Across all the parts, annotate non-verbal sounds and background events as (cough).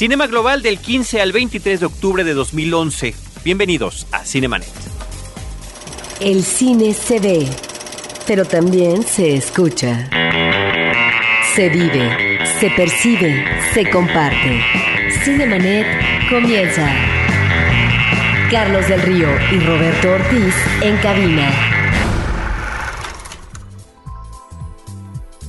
Cinema Global del 15 al 23 de octubre de 2011. Bienvenidos a Cinemanet. El cine se ve, pero también se escucha. Se vive, se percibe, se comparte. Cinemanet comienza. Carlos del Río y Roberto Ortiz en cabina.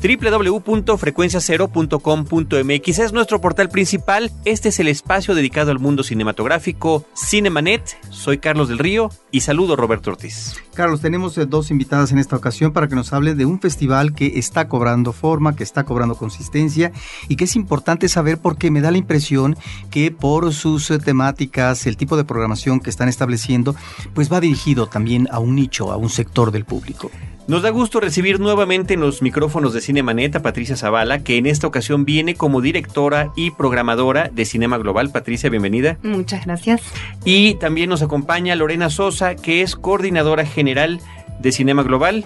www.frecuenciacero.com.mx es nuestro portal principal. Este es el espacio dedicado al mundo cinematográfico Cinemanet. Soy Carlos del Río y saludo Roberto Ortiz. Carlos, tenemos eh, dos invitadas en esta ocasión para que nos hablen de un festival que está cobrando forma, que está cobrando consistencia y que es importante saber porque me da la impresión que por sus eh, temáticas, el tipo de programación que están estableciendo, pues va dirigido también a un nicho, a un sector del público. Nos da gusto recibir nuevamente en los micrófonos de Cinemanet a Patricia Zavala, que en esta ocasión viene como directora y programadora de Cinema Global. Patricia, bienvenida. Muchas gracias. Y también nos acompaña Lorena Sosa, que es coordinadora general de Cinema Global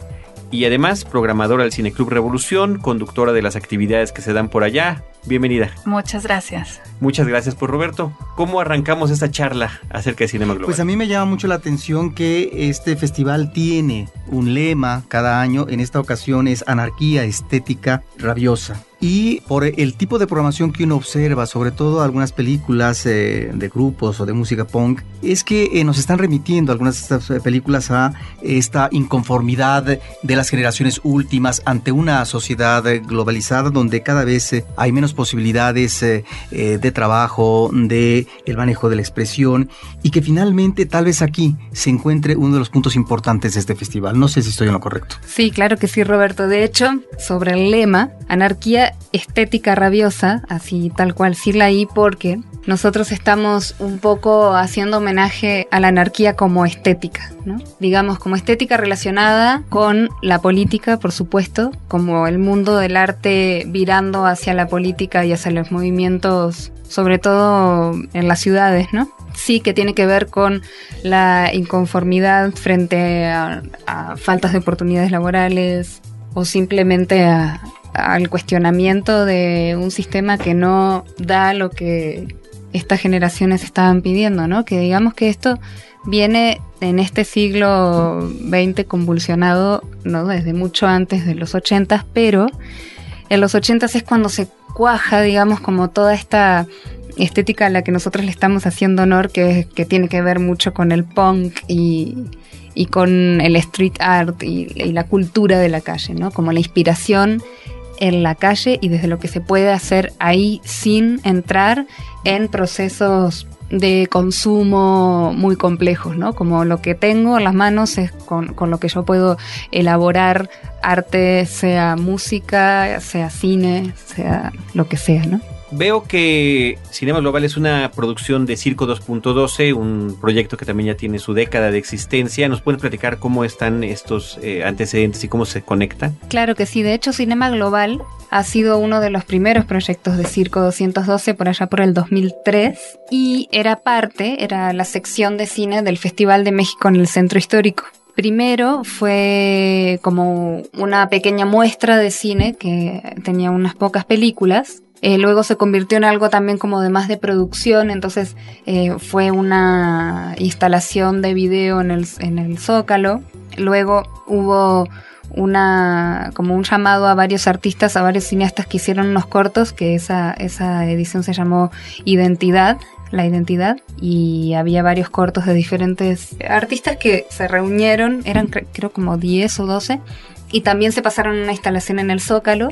y además programadora del Cineclub Revolución, conductora de las actividades que se dan por allá. Bienvenida. Muchas gracias. Muchas gracias por Roberto. ¿Cómo arrancamos esta charla acerca de Cinema Global? Pues a mí me llama mucho la atención que este festival tiene un lema cada año. En esta ocasión es Anarquía Estética Rabiosa y por el tipo de programación que uno observa, sobre todo algunas películas eh, de grupos o de música punk, es que eh, nos están remitiendo algunas de estas eh, películas a esta inconformidad de las generaciones últimas ante una sociedad globalizada donde cada vez hay menos posibilidades de trabajo, de el manejo de la expresión y que finalmente tal vez aquí se encuentre uno de los puntos importantes de este festival. No sé si estoy en lo correcto. Sí, claro que sí, Roberto. De hecho, sobre el lema, anarquía estética rabiosa, así tal cual la ahí, porque nosotros estamos un poco haciendo homenaje a la anarquía como estética, ¿no? Digamos, como estética relacionada con la política, por supuesto, como el mundo del arte virando hacia la política y hacia los movimientos, sobre todo en las ciudades, ¿no? Sí que tiene que ver con la inconformidad frente a, a faltas de oportunidades laborales o simplemente a, al cuestionamiento de un sistema que no da lo que estas generaciones estaban pidiendo, ¿no? Que digamos que esto viene en este siglo XX convulsionado, ¿no? Desde mucho antes de los 80, pero en los 80 es cuando se cuaja, digamos, como toda esta estética a la que nosotros le estamos haciendo honor, que, que tiene que ver mucho con el punk y, y con el street art y, y, la cultura de la calle, ¿no? Como la inspiración en la calle y desde lo que se puede hacer ahí sin entrar en procesos de consumo muy complejos, ¿no? Como lo que tengo en las manos es con, con, lo que yo puedo elaborar arte, sea música, sea cine, sea lo que sea, ¿no? Veo que Cinema Global es una producción de Circo 2.12, un proyecto que también ya tiene su década de existencia. ¿Nos pueden platicar cómo están estos eh, antecedentes y cómo se conecta? Claro que sí. De hecho, Cinema Global ha sido uno de los primeros proyectos de Circo 212 por allá por el 2003 y era parte, era la sección de cine del Festival de México en el Centro Histórico. Primero fue como una pequeña muestra de cine que tenía unas pocas películas eh, luego se convirtió en algo también como de más de producción, entonces eh, fue una instalación de video en el, en el Zócalo. Luego hubo una como un llamado a varios artistas, a varios cineastas que hicieron unos cortos, que esa, esa edición se llamó Identidad, la identidad, y había varios cortos de diferentes artistas que se reunieron, eran creo como 10 o 12, y también se pasaron una instalación en el Zócalo.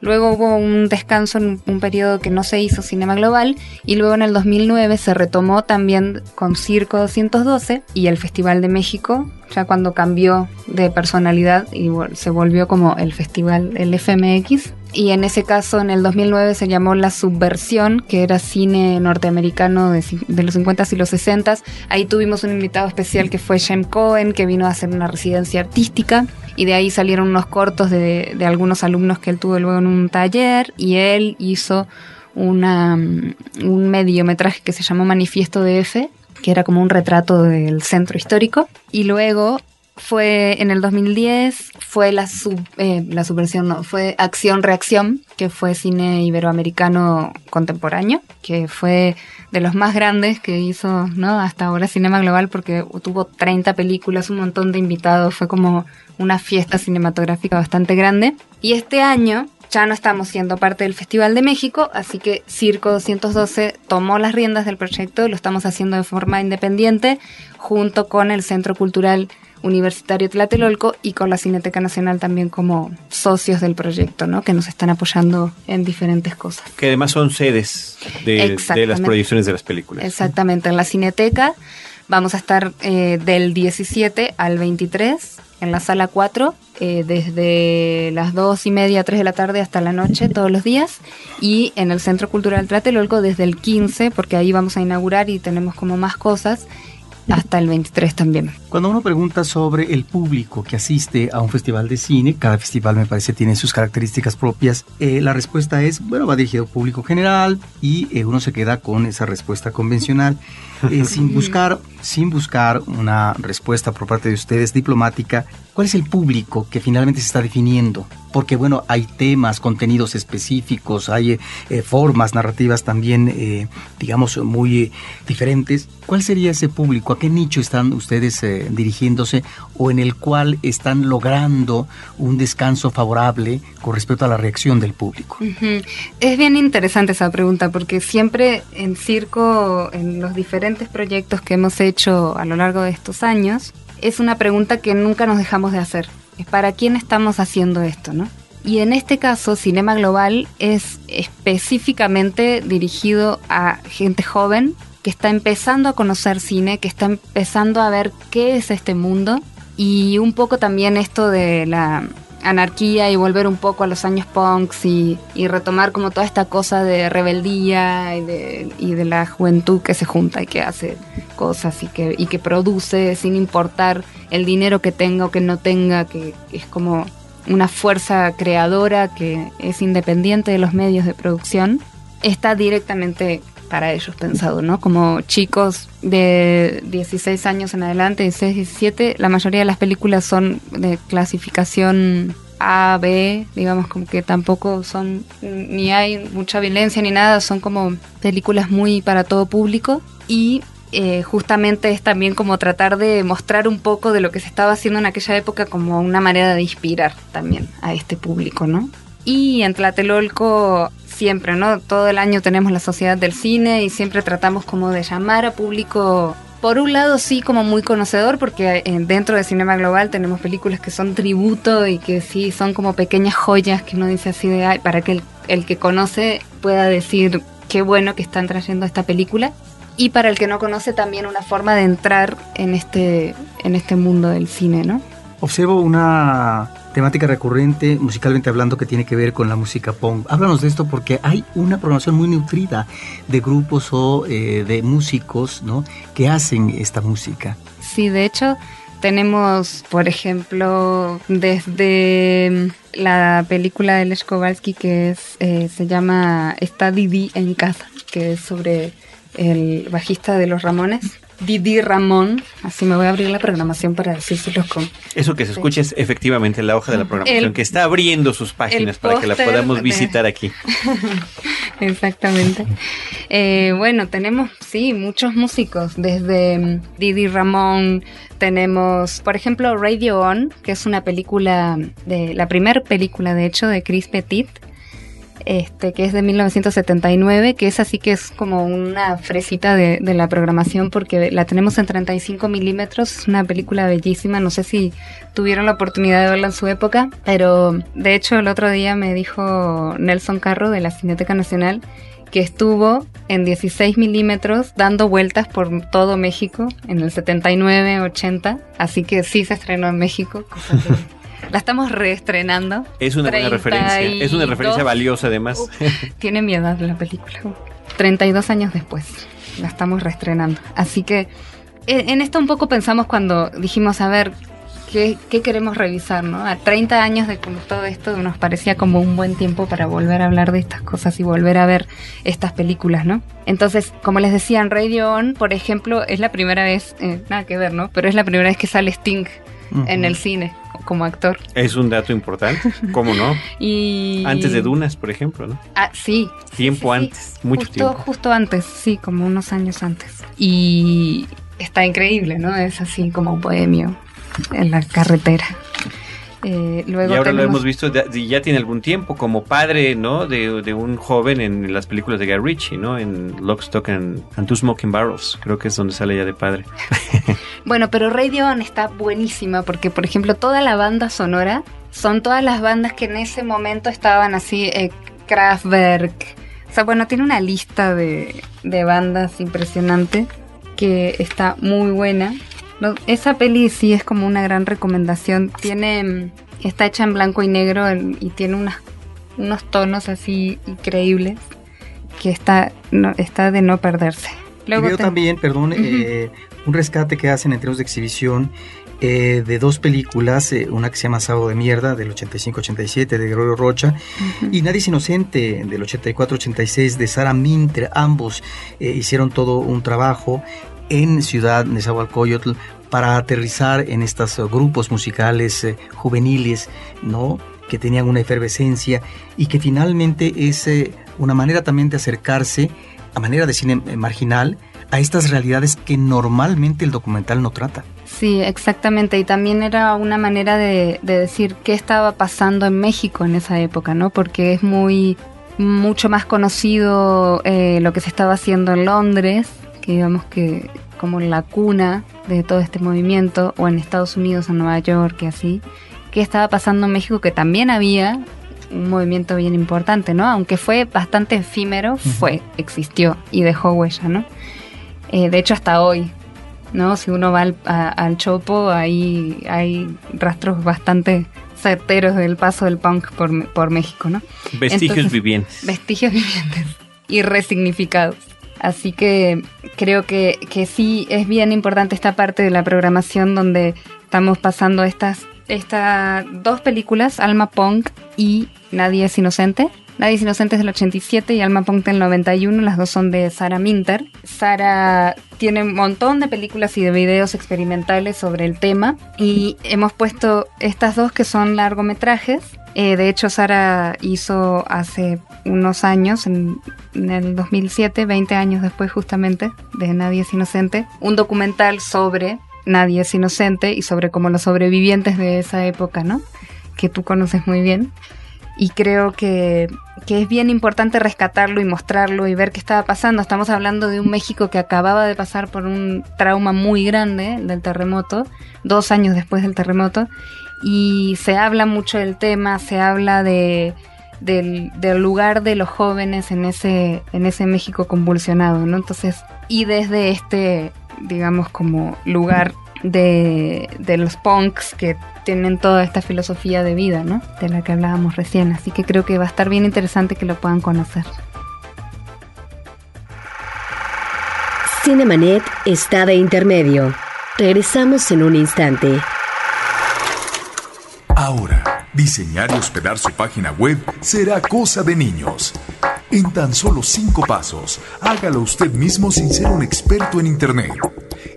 Luego hubo un descanso en un periodo que no se hizo Cinema Global y luego en el 2009 se retomó también con Circo 212 y el Festival de México, ya cuando cambió de personalidad y se volvió como el Festival, el FMX. Y en ese caso, en el 2009 se llamó La Subversión, que era cine norteamericano de, los 50s y los 60s. Ahí tuvimos un invitado especial que fue Shem Cohen, que vino a hacer una residencia artística y de ahí salieron unos cortos de, algunos alumnos que él tuvo luego en un taller y él hizo una, un mediometraje que se llamó Manifiesto de F, que era como un retrato del centro histórico y luego fue en el 2010, fue la, sub, eh, la subversión, no, fue Acción Reacción, que fue cine iberoamericano contemporáneo, que fue de los más grandes que hizo. Hasta ahora Cinema Global, porque tuvo 30 películas, un montón de invitados, fue como una fiesta cinematográfica bastante grande. Y este año ya no estamos siendo parte del Festival de México, así que Circo 212 tomó las riendas del proyecto, lo estamos haciendo de forma independiente, junto con el Centro Cultural Universitario Tlatelolco y con la Cineteca Nacional también como socios del proyecto, ¿no? Que nos están apoyando en diferentes cosas. Que además son sedes de, las proyecciones de las películas. Exactamente, en la Cineteca vamos a estar eh, del 17 al 23 en la sala 4 eh, desde las 2 y media, 3 de la tarde hasta la noche todos los días y en el Centro Cultural Tlatelolco desde el 15 porque ahí vamos a inaugurar y tenemos como más cosas hasta el 23 también. Cuando uno pregunta sobre el público que asiste a un festival de cine, cada festival me parece tiene sus características propias, eh, la respuesta es, bueno, va dirigido al público general y eh, uno se queda con esa respuesta convencional. Eh, (laughs) sin buscar, sin buscar una respuesta por parte de ustedes diplomática, ¿cuál es el público que finalmente se está definiendo? Porque bueno, hay temas, contenidos específicos, hay eh, formas narrativas también, eh, digamos, muy diferentes. ¿Cuál sería ese público? ¿A qué nicho están ustedes dirigiéndose o en el cual están logrando un descanso favorable con respecto a la reacción del público? Es bien interesante esa pregunta porque siempre en circo, en los diferentes proyectos que hemos hecho a lo largo de estos años, es una pregunta que nunca nos dejamos de hacer. Es para quién estamos haciendo esto, ¿no? Y en este caso, Cinema Global es específicamente dirigido a gente joven que está empezando a conocer cine, que está empezando a ver qué es este mundo y un poco también esto de la anarquía y volver un poco a los años punks y, retomar como toda esta cosa de rebeldía y de, y de, la juventud que se junta y que hace cosas y que, y que produce sin importar el dinero que tenga o que no tenga, que, es como una fuerza creadora que es independiente de los medios de producción, está directamente para ellos pensado, ¿no? Como chicos de 16 años en adelante, 16, 17, la mayoría de las películas son de clasificación A, B, digamos como que tampoco son, ni hay mucha violencia ni nada, son como películas muy para todo público y eh, justamente es también como tratar de mostrar un poco de lo que se estaba haciendo en aquella época como una manera de inspirar también a este público, ¿no? Y en Tlatelolco siempre, ¿no? Todo el año tenemos la Sociedad del Cine y siempre tratamos como de llamar a público por un lado sí como muy conocedor porque eh, dentro de Cinema Global tenemos películas que son tributo y que sí son como pequeñas joyas que uno dice así de ay, para que el, que conoce pueda decir qué bueno que están trayendo esta película y para el que no conoce también una forma de entrar en este en este mundo del cine, ¿no? Observo una temática recurrente, musicalmente hablando, que tiene que ver con la música punk. Háblanos de esto porque hay una programación muy nutrida de grupos o eh, de músicos ¿no? que hacen esta música. Sí, de hecho, tenemos, por ejemplo, desde la película de Les Kowalski que es, eh, se llama Está Didi en casa, que es sobre el bajista de los Ramones Didi Ramón. Así me voy a abrir la programación para decírselos con. Eso que se escuche es efectivamente la hoja de la programación que está abriendo sus páginas para que la podamos visitar aquí. (laughs) Exactamente. Eh, bueno, tenemos, sí, muchos músicos, desde mm, Didi Ramón, tenemos, por ejemplo, Radio On, que es una película, de la primera película, de hecho, de Chris Petit este, que es de 1979, que es así que es como una fresita de, la programación porque la tenemos en 35 milímetros, es una película bellísima, no sé si tuvieron la oportunidad de verla en su época, pero de hecho el otro día me dijo Nelson Carro de la Cineteca Nacional que estuvo en 16 milímetros dando vueltas por todo México en el 79, 80, así que sí se estrenó en México, (laughs) La estamos reestrenando. Es una buena referencia. Es una referencia valiosa además. tiene mi edad la película. 32 años después. La estamos reestrenando. Así que en esto un poco pensamos cuando dijimos, a ver, ¿qué, queremos revisar? ¿no? A 30 años de todo esto nos parecía como un buen tiempo para volver a hablar de estas cosas y volver a ver estas películas, ¿no? Entonces, como les decía, en Radio On, por ejemplo, es la primera vez, eh, nada que ver, ¿no? Pero es la primera vez que sale Sting en el cine como actor. Es un dato importante, ¿cómo no? (laughs) y Antes de Dunas, por ejemplo, ¿no? Ah, sí. Tiempo Sí, sí, antes, mucho justo, tiempo. Justo antes, sí, como unos años antes. Y está increíble, ¿no? Es así como un bohemio en la carretera. Eh, luego Y ahora lo hemos visto ya, ya tiene algún tiempo como padre, ¿no? De, de un joven en las películas de Guy Ritchie, ¿no? En Lock, Stock and, and Two Smoking Barrels. Creo que es donde sale ya de padre. (laughs) Bueno, pero Radio On está buenísima porque, por ejemplo, toda la banda sonora son todas las bandas que en ese momento estaban así, eh, Kraftwerk. O sea, bueno, tiene una lista de, de bandas impresionante que está muy buena. No, esa peli sí es como una gran recomendación. Tiene, mm, está hecha en blanco y negro en- y tiene unas, unos tonos así increíbles que está, no, está de no perderse. Veo te- también, perdón, eh, un rescate que hacen en términos de exhibición eh, de dos películas, eh, una que se llama Sábado de Mierda, del 85-87, de Gregorio Rocha, y Nadie es Inocente, del 84-86, de Sara Minter. Ambos eh, hicieron todo un trabajo en Ciudad Nezahualcóyotl para aterrizar en estos grupos musicales eh, juveniles, ¿no? que tenían una efervescencia y que finalmente es eh, una manera también de acercarse a manera de cine eh, marginal a estas realidades que normalmente el documental no trata. Sí, exactamente. Y también era una manera de, de decir qué estaba pasando en México en esa época, ¿no? Porque es muy mucho más conocido lo que se estaba haciendo en Londres, que digamos que como la cuna de todo este movimiento, o en Estados Unidos, en Nueva York, y así. ¿Qué estaba pasando en México? Que también había un movimiento bien importante, ¿no? Aunque fue bastante efímero, fue, existió y dejó huella, ¿no? Eh, de hecho, hasta hoy, ¿no? Si uno va al, a- al Chopo, ahí hay rastros bastante certeros del paso del punk por, por México, ¿no? Vestigios Entonces, vivientes. Vestigios (laughs) vivientes y resignificados. Así que creo que, que sí es bien importante esta parte de la programación donde estamos pasando estas, estas dos películas, Alma Punk y Nadie es Inocente. Nadie es Inocente es del 87 y Alma Punk del 91, las dos son de Sara Minter. Sara tiene un montón de películas y de videos experimentales sobre el tema y hemos puesto estas dos que son largometrajes eh, de hecho, Sara hizo hace unos años, en, en el 2007, 20 años después justamente, de Nadie es Inocente, un documental sobre Nadie es Inocente y sobre cómo los sobrevivientes de esa época, ¿no? Que tú conoces muy bien. Y creo que, que es bien importante rescatarlo y mostrarlo y ver qué estaba pasando. Estamos hablando de un México que acababa de pasar por un trauma muy grande del terremoto, dos años después del terremoto, y se habla mucho del tema, se habla de, del, del lugar de los jóvenes en ese, en ese México convulsionado, ¿no? Entonces, y desde este, digamos, como lugar de, de los punks que tienen toda esta filosofía de vida, ¿no? De la que hablábamos recién. Así que creo que va a estar bien interesante que lo puedan conocer. Cinemanet está de intermedio. Regresamos en un instante. Ahora, diseñar y hospedar su página web será cosa de niños. En tan solo cinco pasos, hágalo usted mismo sin ser un experto en Internet.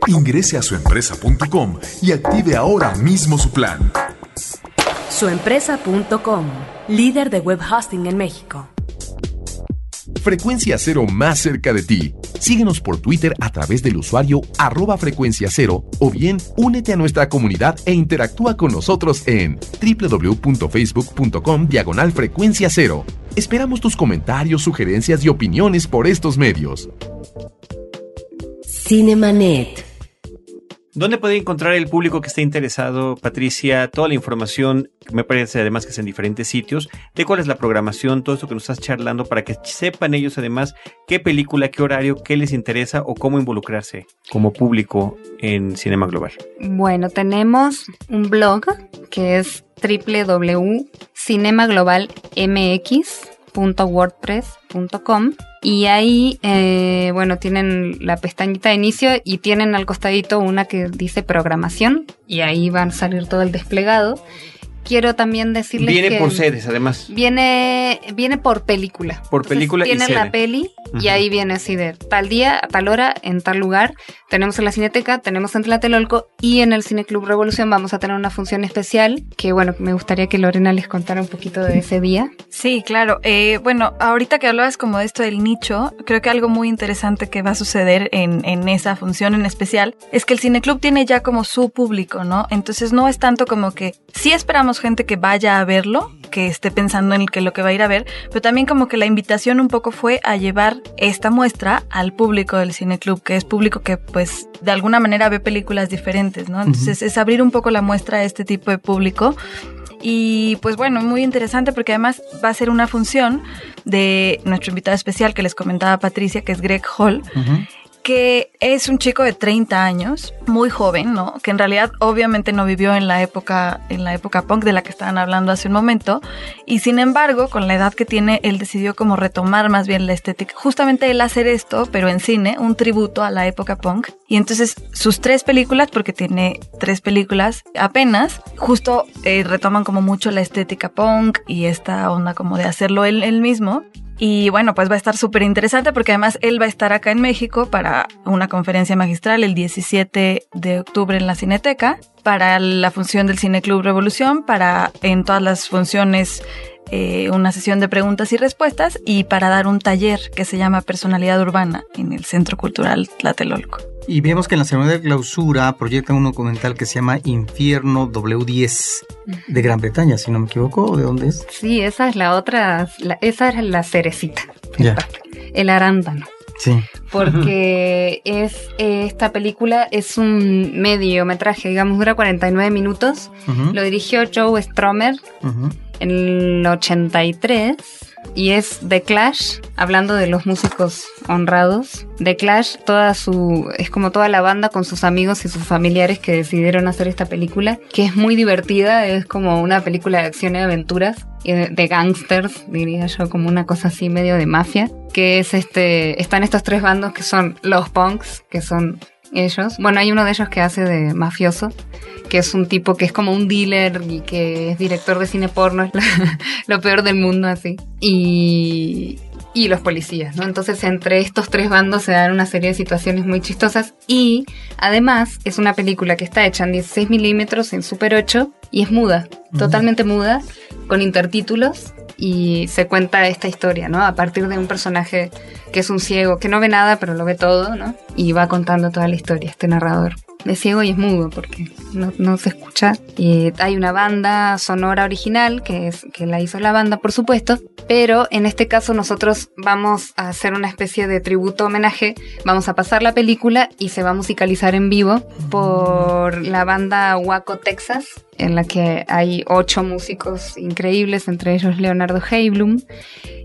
Ingrese a suempresa.com y active ahora mismo su plan. Suempresa.com, líder de web hosting en México. Frecuencia Cero más cerca de ti. Síguenos por Twitter a través del usuario arroba frecuencia cero o bien únete a nuestra comunidad e interactúa con nosotros en www.facebook.com diagonal frecuencia cero. Esperamos tus comentarios, sugerencias y opiniones por estos medios. Cinemanet. ¿Dónde puede encontrar el público que esté interesado, Patricia, toda la información, me parece además que es en diferentes sitios, de cuál es la programación, todo esto que nos estás charlando, para que sepan ellos además qué película, qué horario, qué les interesa o cómo involucrarse como público en Cinema Global? Bueno, tenemos un blog que es www.cinemaglobalmx.wordpress.com y ahí, eh, bueno, tienen la pestañita de inicio y tienen al costadito una que dice programación y ahí van a salir todo el desplegado. Quiero también decirles Viene que por sedes, además. viene viene por película. Por película y tienen sede. la peli Y ahí viene así de tal día, a tal hora, en tal lugar. Tenemos en la Cineteca, tenemos en Tlatelolco y en el Cine Club Revolución vamos a tener una función especial que, bueno, me gustaría que Lorena les contara un poquito de ese día. Sí, claro. Eh, bueno, ahorita que hablabas como de esto del nicho, creo que algo muy interesante que va a suceder en, en esa función en especial es que el Cine Club tiene ya como su público, ¿no? Entonces no es tanto como que sí esperamos gente que vaya a verlo, que esté pensando en que lo que va a ir a ver, pero también como que la invitación un poco fue a llevar esta muestra al público del cine club, que es público que pues de alguna manera ve películas diferentes, ¿no? Entonces es abrir un poco la muestra a este tipo de público. Y pues bueno, muy interesante porque además va a ser una función de nuestro invitado especial que les comentaba Patricia, que es Greg Hall que es un chico de 30 años, muy joven, ¿no? Que en realidad obviamente no vivió en la época en la época punk de la que estaban hablando hace un momento y sin embargo, con la edad que tiene, él decidió como retomar más bien la estética. Justamente él hacer esto, pero en cine, un tributo a la época punk. Y entonces sus tres películas, porque tiene tres películas apenas, justo eh, retoman como mucho la estética punk y esta onda como de hacerlo él, él mismo. Y bueno, pues va a estar súper interesante porque además él va a estar acá en México para una conferencia magistral el 17 de octubre en la Cineteca, para la función del Cine Club Revolución, para en todas las funciones eh, una sesión de preguntas y respuestas y para dar un taller que se llama Personalidad Urbana en el Centro Cultural Tlatelolco. Y vemos que en la ceremonia de clausura proyectan un documental que se llama Infierno W10 de Gran Bretaña, si no me equivoco, ¿de dónde es? Sí, esa es la otra, esa es la cerecita. Ya. El arándano. Sí. Porque es eh, esta película es un mediometraje, digamos, dura 49 minutos. Ujú, Lo dirigió Joe Stromer ujú. en el 83 y es The Clash, hablando de los músicos honrados. The Clash, toda su es como toda la banda con sus amigos y sus familiares que decidieron hacer esta película, que es muy divertida, es como una película de acción y aventuras de gangsters, diría yo, como una cosa así medio de mafia, que es este están estos tres bandos que son los punks, que son ellos. Bueno, hay uno de ellos que hace de mafioso, que es un tipo que es como un dealer y que es director de cine porno, es (laughs) lo, peor del mundo así. Y, y los policías, ¿no? Entonces entre estos tres bandos se dan una serie de situaciones muy chistosas y además es una película que está hecha en 16 milímetros en Super 8 y es muda, totalmente muda, con intertítulos y se cuenta esta historia, ¿no? A partir de un personaje que es un ciego, que no ve nada pero lo ve todo, ¿no? Y va contando toda la historia, este narrador. Es ciego y es mudo porque no, no se escucha. Y hay una banda sonora original que, es, que la hizo la banda, por supuesto, pero en este caso nosotros vamos a hacer una especie de tributo homenaje. Vamos a pasar la película y se va a musicalizar en vivo por la banda Waco Texas, en la que hay ocho músicos increíbles, entre ellos Leonardo Heiblum,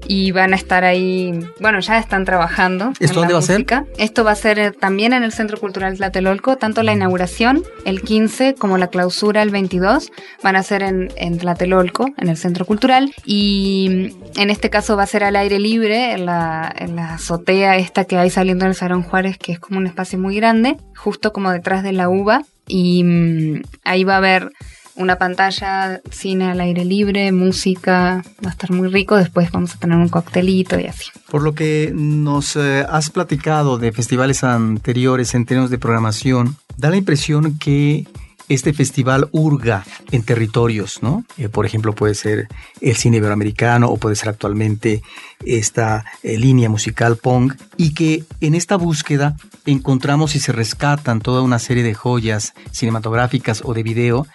y van a estar ahí, bueno, ya están trabajando. ¿Esto dónde va a ser? Esto va a ser eh, también en el Centro Cultural Tlatelolco, tanto la inauguración el 15 como la clausura el 22 van a ser en, en Tlatelolco, en el Centro Cultural, y mm, en este caso va a ser al aire libre, en la, en la azotea esta que hay saliendo del Salón Juárez, que es como un espacio muy grande, justo como detrás de la uva, y mm, ahí va a haber una pantalla, cine al aire libre, música, va a estar muy rico, después vamos a tener un coctelito y así. Por lo que nos eh, has platicado de festivales anteriores en términos de programación, da la impresión que este festival hurga en territorios, ¿no? Eh, por ejemplo, puede ser el cine iberoamericano o puede ser actualmente esta eh, línea musical punk y que en esta búsqueda encontramos y se rescatan toda una serie de joyas cinematográficas o de video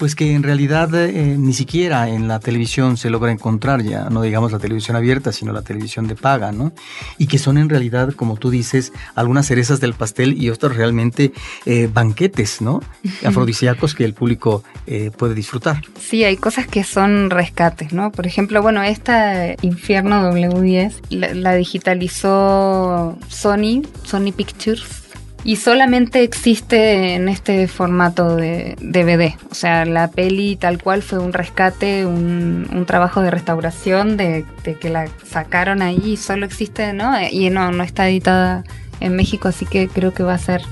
pues que en realidad eh, ni siquiera en la televisión se logra encontrar ya, no digamos la televisión abierta, sino la televisión de paga, ¿no? Y que son en realidad, como tú dices, algunas cerezas del pastel y otras realmente eh, banquetes, ¿no? Afrodisíacos que el público eh, puede disfrutar. Sí, hay cosas que son rescates, ¿no? Por ejemplo, bueno, esta Infierno W10 la, la digitalizó Sony, Sony Pictures. Y solamente existe en este formato de DVD. O sea, la peli tal cual fue un rescate, un, un trabajo de restauración, de, de, que la sacaron ahí y solo existe, ¿no? Y no, no está editada en México, así que creo que va a ser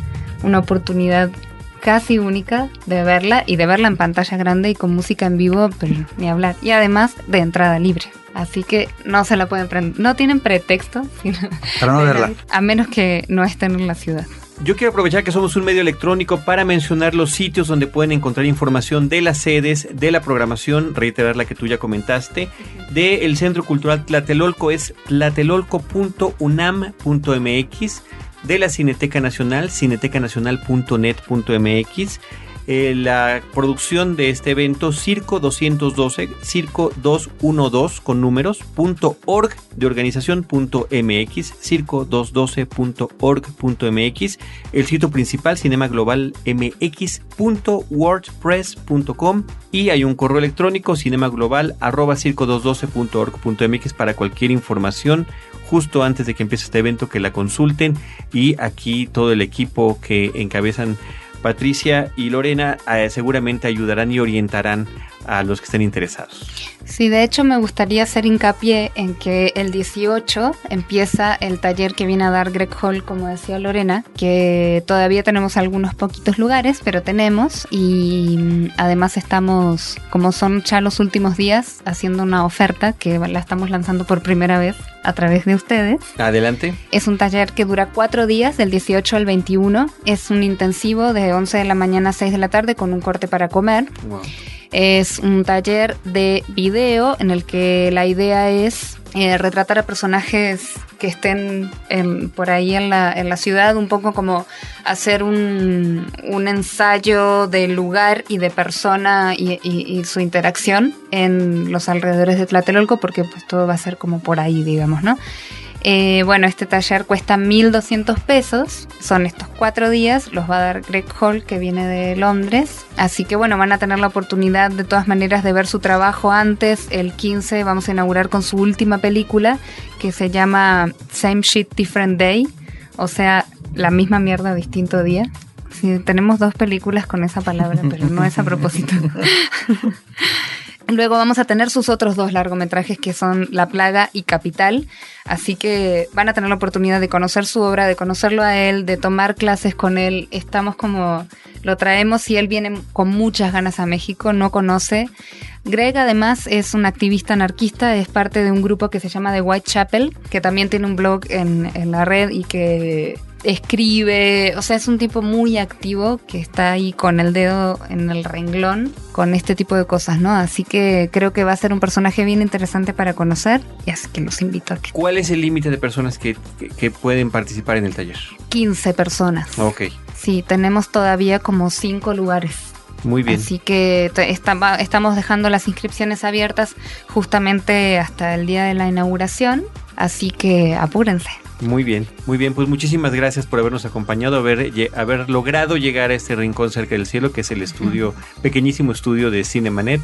una oportunidad casi única de verla y de verla en pantalla grande y con música en vivo, pero ni hablar. Y además de entrada libre Así que no se la pueden prender. No tienen pretexto. (laughs) Para no verla. A menos que no estén en la ciudad. Yo quiero aprovechar que somos un medio electrónico para mencionar los sitios donde pueden encontrar información de las sedes, de la programación, reiterar la que tú ya comentaste, del Centro Cultural Tlatelolco es tlatelolco.unam.mx, de la Cineteca Nacional, cinetecanacional.net.mx, eh, la producción de este evento Circo 212, Circo 212 con números, punto org de organización punto mx, circo 212.org.mx, el sitio principal Cinema Global mx.wordpress.com y hay un correo electrónico cinemaglobal arroba circo 212.org.mx para cualquier información justo antes de que empiece este evento que la consulten y aquí todo el equipo que encabezan Patricia y Lorena eh, seguramente ayudarán y orientarán a los que estén interesados. Sí, de hecho me gustaría hacer hincapié en que el 18 empieza el taller que viene a dar Greg Hall, como decía Lorena, que todavía tenemos algunos poquitos lugares, pero tenemos y mm, además estamos, como son ya los últimos días, haciendo una oferta que la estamos lanzando por primera vez a través de ustedes. Adelante. Es un taller que dura cuatro días, del 18 al 21. Es un intensivo de 11 de la mañana a 6 de la tarde con un corte para comer. Wow. Es un taller de video en el que la idea es eh, retratar a personajes que estén en- por ahí en la, en la ciudad, un poco como hacer un, ensayo del lugar y de persona y, y- y su interacción en los alrededores de Tlatelolco, porque pues todo va a ser como por ahí, digamos, ¿no? Eh, bueno, este taller cuesta 1.200 pesos. Son estos cuatro días. Los va a dar Greg Hall, que viene de Londres. Así que bueno, van a tener la oportunidad de todas maneras de ver su trabajo antes. El 15 vamos a inaugurar con su última película, que se llama Same Shit Different Day. O sea, la misma mierda, distinto día. Sí, tenemos dos películas con esa palabra, pero no es a propósito. (laughs) Luego vamos a tener sus otros dos largometrajes que son La Plaga y Capital. Así que van a tener la oportunidad de conocer su obra, de conocerlo a él, de tomar clases con él. Estamos como lo traemos y él viene con muchas ganas a México, no conoce. Greg además es un activista anarquista, es parte de un grupo que se llama The Whitechapel, que también tiene un blog en, en la red y que escribe, o sea, es un tipo muy activo que está ahí con el dedo en el renglón con este tipo de cosas, ¿no? Así que creo que va a ser un personaje bien interesante para conocer y así que los invito a que ¿Cuál es el límite de personas que, que- que pueden participar en el taller? 15 personas. Ok, Sí, tenemos todavía como 5 lugares. muy bien. Así que estamos dejando las inscripciones abiertas justamente hasta el día de la inauguración. Así que apúrense. Muy bien, muy bien. Pues muchísimas gracias por habernos acompañado, haber, haber logrado llegar a este rincón cerca del cielo, que es el estudio, pequeñísimo estudio de Cinemanet.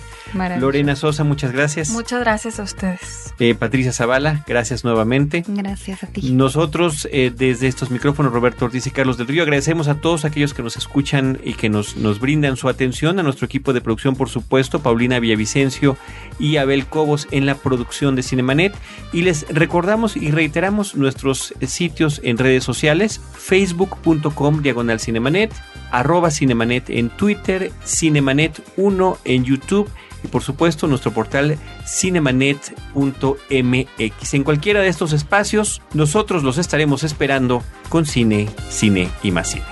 Lorena Sosa, muchas gracias. Muchas gracias a ustedes. Eh, Patricia Zavala, gracias nuevamente. Gracias a ti. Nosotros, eh, desde estos micrófonos, Roberto Ortiz y Carlos del Río, agradecemos a todos aquellos que nos escuchan y que nos, nos brindan su atención, a nuestro equipo de producción, por supuesto, Paulina Villavicencio y Abel Cobos en la producción de Cinemanet. Y les recordamos y reiteramos nuestros sitios en redes sociales, facebook.com diagonal Cinemanet, arroba Cinemanet en Twitter, Cinemanet 1 en YouTube y por supuesto nuestro portal cinemanet.mx. En cualquiera de estos espacios, nosotros los estaremos esperando con cine, cine y más cine.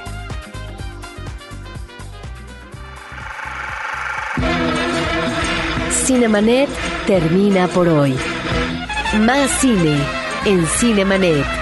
Cinemanet termina por hoy. Más cine en Cinemanet.